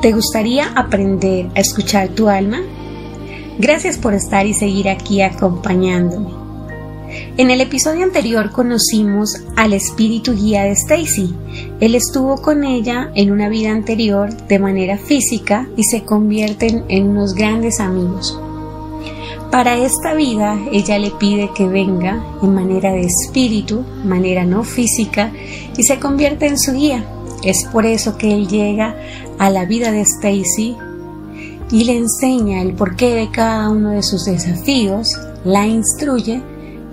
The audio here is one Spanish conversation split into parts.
¿Te gustaría aprender a escuchar tu alma? Gracias por estar y seguir aquí acompañándome. En el episodio anterior conocimos al espíritu guía de Stacy. Él estuvo con ella en una vida anterior de manera física y se convierten en unos grandes amigos. Para esta vida ella le pide que venga en manera de espíritu, manera no física, y se convierte en su guía. Es por eso que él llega a la vida de Stacy y le enseña el porqué de cada uno de sus desafíos, la instruye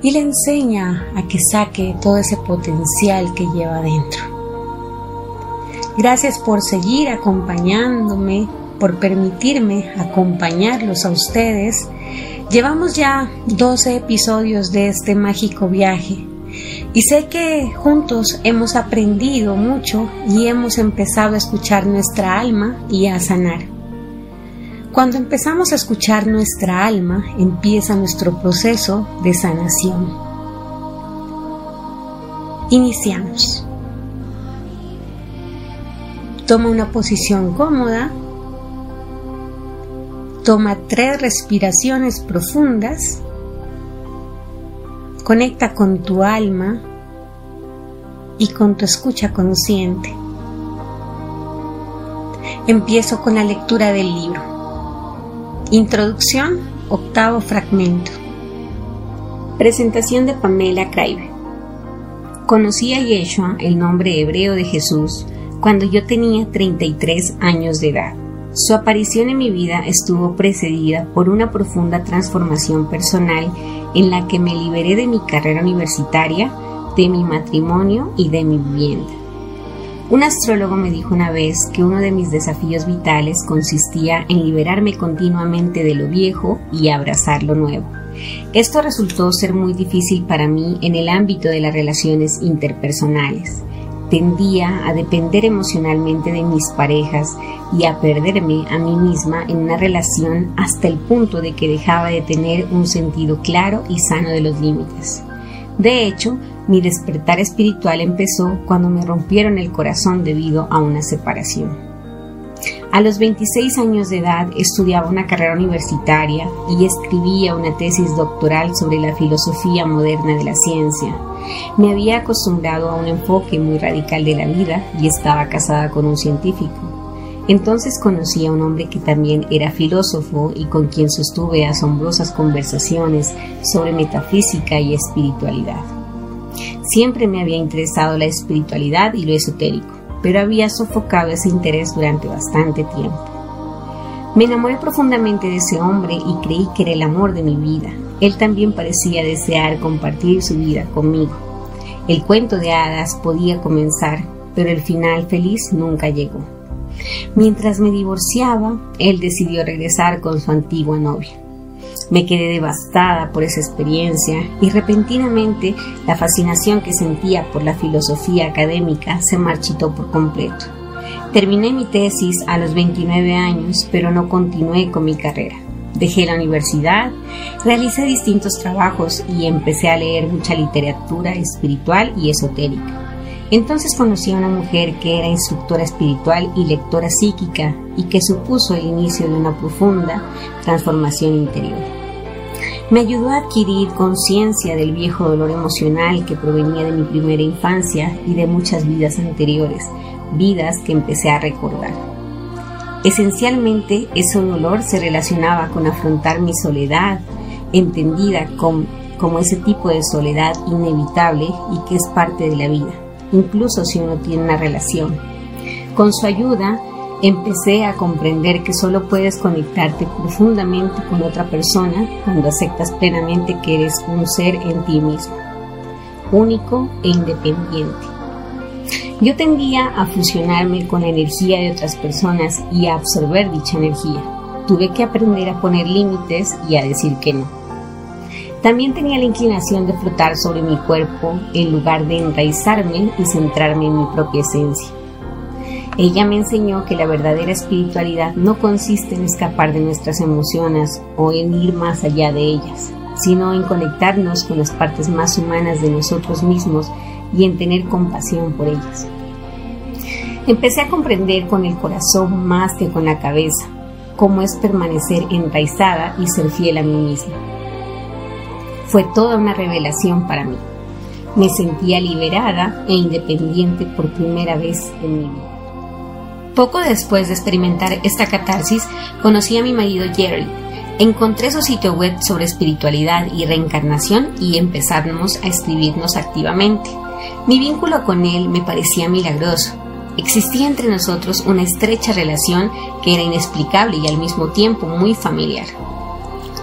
y le enseña a que saque todo ese potencial que lleva dentro. Gracias por seguir acompañándome, por permitirme acompañarlos a ustedes. Llevamos ya 12 episodios de este mágico viaje y sé que juntos hemos aprendido mucho y hemos empezado a escuchar nuestra alma y a sanar. Cuando empezamos a escuchar nuestra alma, empieza nuestro proceso de sanación. Iniciamos. Toma una posición cómoda. Toma tres respiraciones profundas Conecta con tu alma y con tu escucha consciente. Empiezo con la lectura del libro. Introducción, octavo fragmento. Presentación de Pamela Craibe. Conocí a Yeshua, el nombre hebreo de Jesús, cuando yo tenía 33 años de edad. Su aparición en mi vida estuvo precedida por una profunda transformación personal en la que me liberé de mi carrera universitaria, de mi matrimonio y de mi vivienda. Un astrólogo me dijo una vez que uno de mis desafíos vitales consistía en liberarme continuamente de lo viejo y abrazar lo nuevo. Esto resultó ser muy difícil para mí en el ámbito de las relaciones interpersonales tendía a depender emocionalmente de mis parejas y a perderme a mí misma en una relación hasta el punto de que dejaba de tener un sentido claro y sano de los límites. De hecho, mi despertar espiritual empezó cuando me rompieron el corazón debido a una separación. A los 26 años de edad estudiaba una carrera universitaria y escribía una tesis doctoral sobre la filosofía moderna de la ciencia me había acostumbrado a un enfoque muy radical de la vida y estaba casada con un científico. Entonces conocí a un hombre que también era filósofo y con quien sostuve asombrosas conversaciones sobre metafísica y espiritualidad. Siempre me había interesado la espiritualidad y lo esotérico, pero había sofocado ese interés durante bastante tiempo. Me enamoré profundamente de ese hombre y creí que era el amor de mi vida. Él también parecía desear compartir su vida conmigo. El cuento de hadas podía comenzar, pero el final feliz nunca llegó. Mientras me divorciaba, él decidió regresar con su antigua novia. Me quedé devastada por esa experiencia y repentinamente la fascinación que sentía por la filosofía académica se marchitó por completo. Terminé mi tesis a los 29 años, pero no continué con mi carrera. Dejé la universidad, realicé distintos trabajos y empecé a leer mucha literatura espiritual y esotérica. Entonces conocí a una mujer que era instructora espiritual y lectora psíquica y que supuso el inicio de una profunda transformación interior. Me ayudó a adquirir conciencia del viejo dolor emocional que provenía de mi primera infancia y de muchas vidas anteriores, vidas que empecé a recordar. Esencialmente, ese dolor se relacionaba con afrontar mi soledad, entendida como, como ese tipo de soledad inevitable y que es parte de la vida, incluso si uno tiene una relación. Con su ayuda, empecé a comprender que solo puedes conectarte profundamente con otra persona cuando aceptas plenamente que eres un ser en ti mismo, único e independiente. Yo tendía a fusionarme con la energía de otras personas y a absorber dicha energía. Tuve que aprender a poner límites y a decir que no. También tenía la inclinación de flotar sobre mi cuerpo en lugar de enraizarme y centrarme en mi propia esencia. Ella me enseñó que la verdadera espiritualidad no consiste en escapar de nuestras emociones o en ir más allá de ellas, sino en conectarnos con las partes más humanas de nosotros mismos y en tener compasión por ellas. Empecé a comprender con el corazón más que con la cabeza cómo es permanecer enraizada y ser fiel a mí misma. Fue toda una revelación para mí. Me sentía liberada e independiente por primera vez en mi vida. Poco después de experimentar esta catarsis, conocí a mi marido Jerry. Encontré su sitio web sobre espiritualidad y reencarnación y empezamos a escribirnos activamente. Mi vínculo con él me parecía milagroso. Existía entre nosotros una estrecha relación que era inexplicable y al mismo tiempo muy familiar.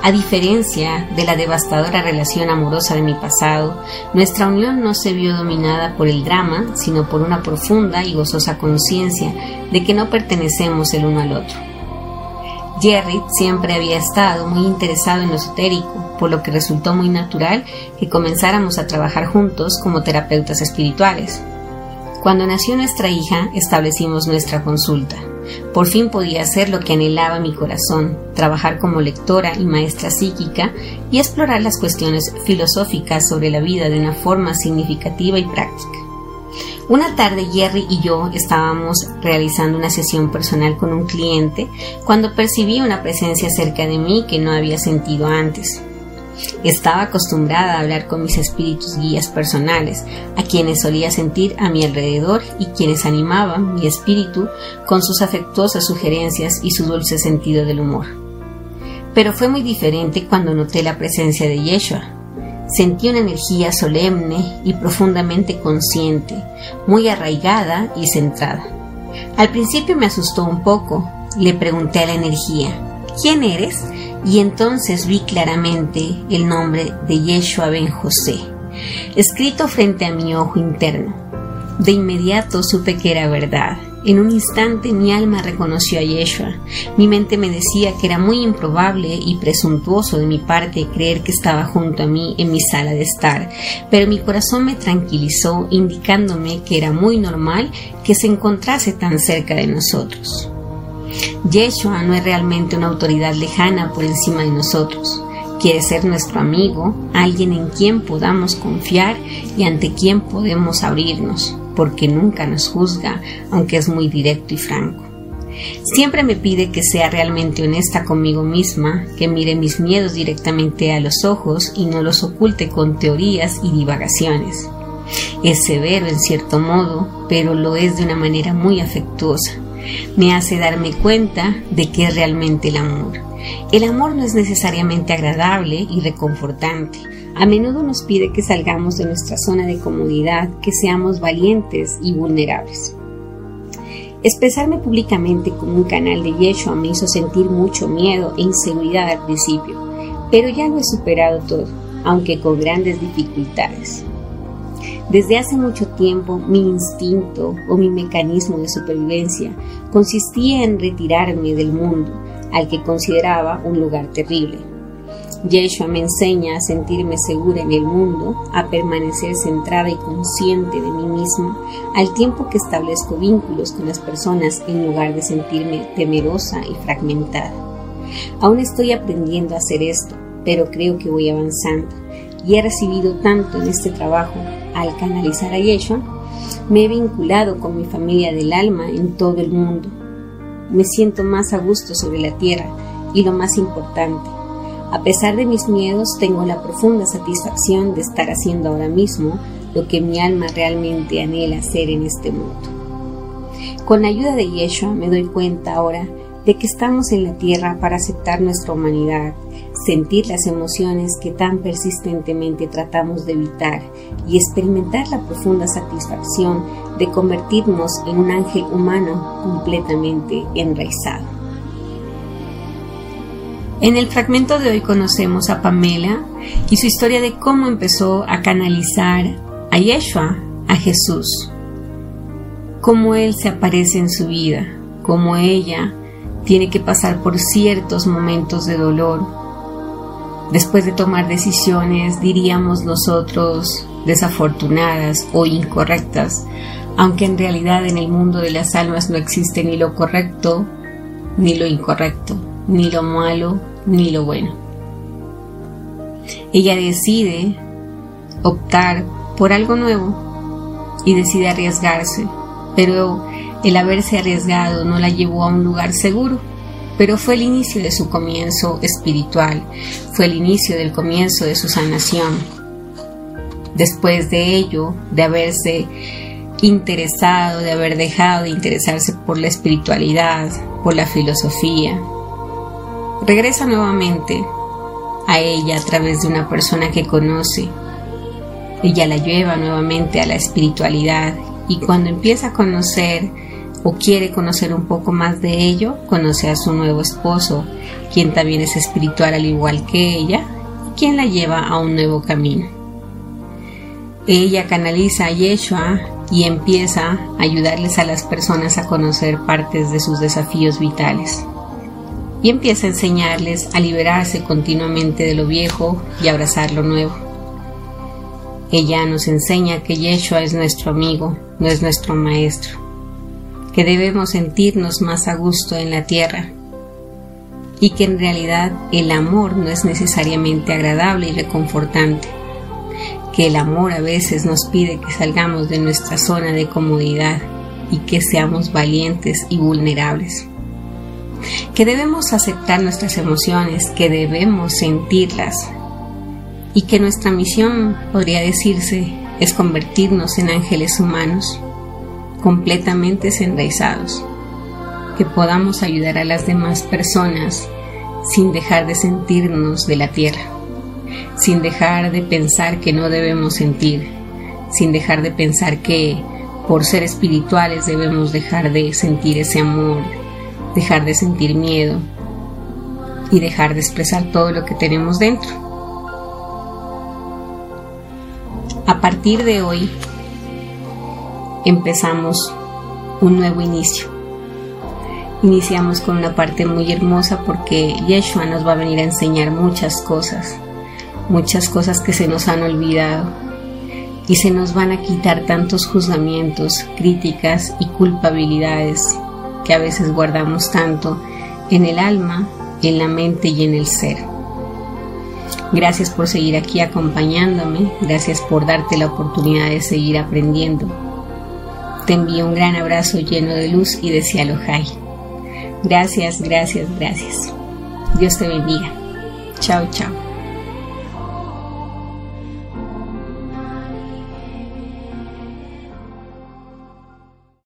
A diferencia de la devastadora relación amorosa de mi pasado, nuestra unión no se vio dominada por el drama, sino por una profunda y gozosa conciencia de que no pertenecemos el uno al otro. Jerry siempre había estado muy interesado en lo esotérico, por lo que resultó muy natural que comenzáramos a trabajar juntos como terapeutas espirituales. Cuando nació nuestra hija, establecimos nuestra consulta. Por fin podía hacer lo que anhelaba mi corazón, trabajar como lectora y maestra psíquica y explorar las cuestiones filosóficas sobre la vida de una forma significativa y práctica. Una tarde Jerry y yo estábamos realizando una sesión personal con un cliente cuando percibí una presencia cerca de mí que no había sentido antes. Estaba acostumbrada a hablar con mis espíritus guías personales, a quienes solía sentir a mi alrededor y quienes animaban mi espíritu con sus afectuosas sugerencias y su dulce sentido del humor. Pero fue muy diferente cuando noté la presencia de Yeshua. Sentí una energía solemne y profundamente consciente, muy arraigada y centrada. Al principio me asustó un poco. Le pregunté a la energía, ¿quién eres? Y entonces vi claramente el nombre de Yeshua ben José, escrito frente a mi ojo interno. De inmediato supe que era verdad. En un instante mi alma reconoció a Yeshua. Mi mente me decía que era muy improbable y presuntuoso de mi parte creer que estaba junto a mí en mi sala de estar, pero mi corazón me tranquilizó indicándome que era muy normal que se encontrase tan cerca de nosotros. Yeshua no es realmente una autoridad lejana por encima de nosotros. Quiere ser nuestro amigo, alguien en quien podamos confiar y ante quien podemos abrirnos, porque nunca nos juzga, aunque es muy directo y franco. Siempre me pide que sea realmente honesta conmigo misma, que mire mis miedos directamente a los ojos y no los oculte con teorías y divagaciones. Es severo en cierto modo, pero lo es de una manera muy afectuosa me hace darme cuenta de qué es realmente el amor. El amor no es necesariamente agradable y reconfortante. A menudo nos pide que salgamos de nuestra zona de comodidad, que seamos valientes y vulnerables. Expresarme públicamente como un canal de Yeshua me hizo sentir mucho miedo e inseguridad al principio, pero ya lo he superado todo, aunque con grandes dificultades. Desde hace mucho tiempo mi instinto o mi mecanismo de supervivencia consistía en retirarme del mundo, al que consideraba un lugar terrible. Yeshua me enseña a sentirme segura en el mundo, a permanecer centrada y consciente de mí misma, al tiempo que establezco vínculos con las personas en lugar de sentirme temerosa y fragmentada. Aún estoy aprendiendo a hacer esto, pero creo que voy avanzando y he recibido tanto en este trabajo al canalizar a Yeshua, me he vinculado con mi familia del alma en todo el mundo. Me siento más a gusto sobre la tierra y lo más importante, a pesar de mis miedos, tengo la profunda satisfacción de estar haciendo ahora mismo lo que mi alma realmente anhela hacer en este mundo. Con la ayuda de Yeshua me doy cuenta ahora de que estamos en la tierra para aceptar nuestra humanidad, sentir las emociones que tan persistentemente tratamos de evitar y experimentar la profunda satisfacción de convertirnos en un ángel humano completamente enraizado. En el fragmento de hoy conocemos a Pamela y su historia de cómo empezó a canalizar a Yeshua, a Jesús, cómo Él se aparece en su vida, cómo ella tiene que pasar por ciertos momentos de dolor. Después de tomar decisiones, diríamos nosotros, desafortunadas o incorrectas, aunque en realidad en el mundo de las almas no existe ni lo correcto ni lo incorrecto, ni lo malo ni lo bueno. Ella decide optar por algo nuevo y decide arriesgarse, pero El haberse arriesgado no la llevó a un lugar seguro, pero fue el inicio de su comienzo espiritual, fue el inicio del comienzo de su sanación. Después de ello, de haberse interesado, de haber dejado de interesarse por la espiritualidad, por la filosofía, regresa nuevamente a ella a través de una persona que conoce. Ella la lleva nuevamente a la espiritualidad y cuando empieza a conocer o quiere conocer un poco más de ello, conoce a su nuevo esposo, quien también es espiritual al igual que ella, quien la lleva a un nuevo camino. Ella canaliza a Yeshua y empieza a ayudarles a las personas a conocer partes de sus desafíos vitales. Y empieza a enseñarles a liberarse continuamente de lo viejo y abrazar lo nuevo. Ella nos enseña que Yeshua es nuestro amigo, no es nuestro maestro, que debemos sentirnos más a gusto en la tierra y que en realidad el amor no es necesariamente agradable y reconfortante, que el amor a veces nos pide que salgamos de nuestra zona de comodidad y que seamos valientes y vulnerables, que debemos aceptar nuestras emociones, que debemos sentirlas y que nuestra misión, podría decirse, es convertirnos en ángeles humanos completamente enraizados, que podamos ayudar a las demás personas sin dejar de sentirnos de la tierra, sin dejar de pensar que no debemos sentir, sin dejar de pensar que por ser espirituales debemos dejar de sentir ese amor, dejar de sentir miedo y dejar de expresar todo lo que tenemos dentro. A partir de hoy empezamos un nuevo inicio. Iniciamos con una parte muy hermosa porque Yeshua nos va a venir a enseñar muchas cosas, muchas cosas que se nos han olvidado y se nos van a quitar tantos juzgamientos, críticas y culpabilidades que a veces guardamos tanto en el alma, en la mente y en el ser. Gracias por seguir aquí acompañándome, gracias por darte la oportunidad de seguir aprendiendo te envío un gran abrazo lleno de luz y de cielo. Gracias, gracias, gracias. Dios te bendiga. Chao, chao.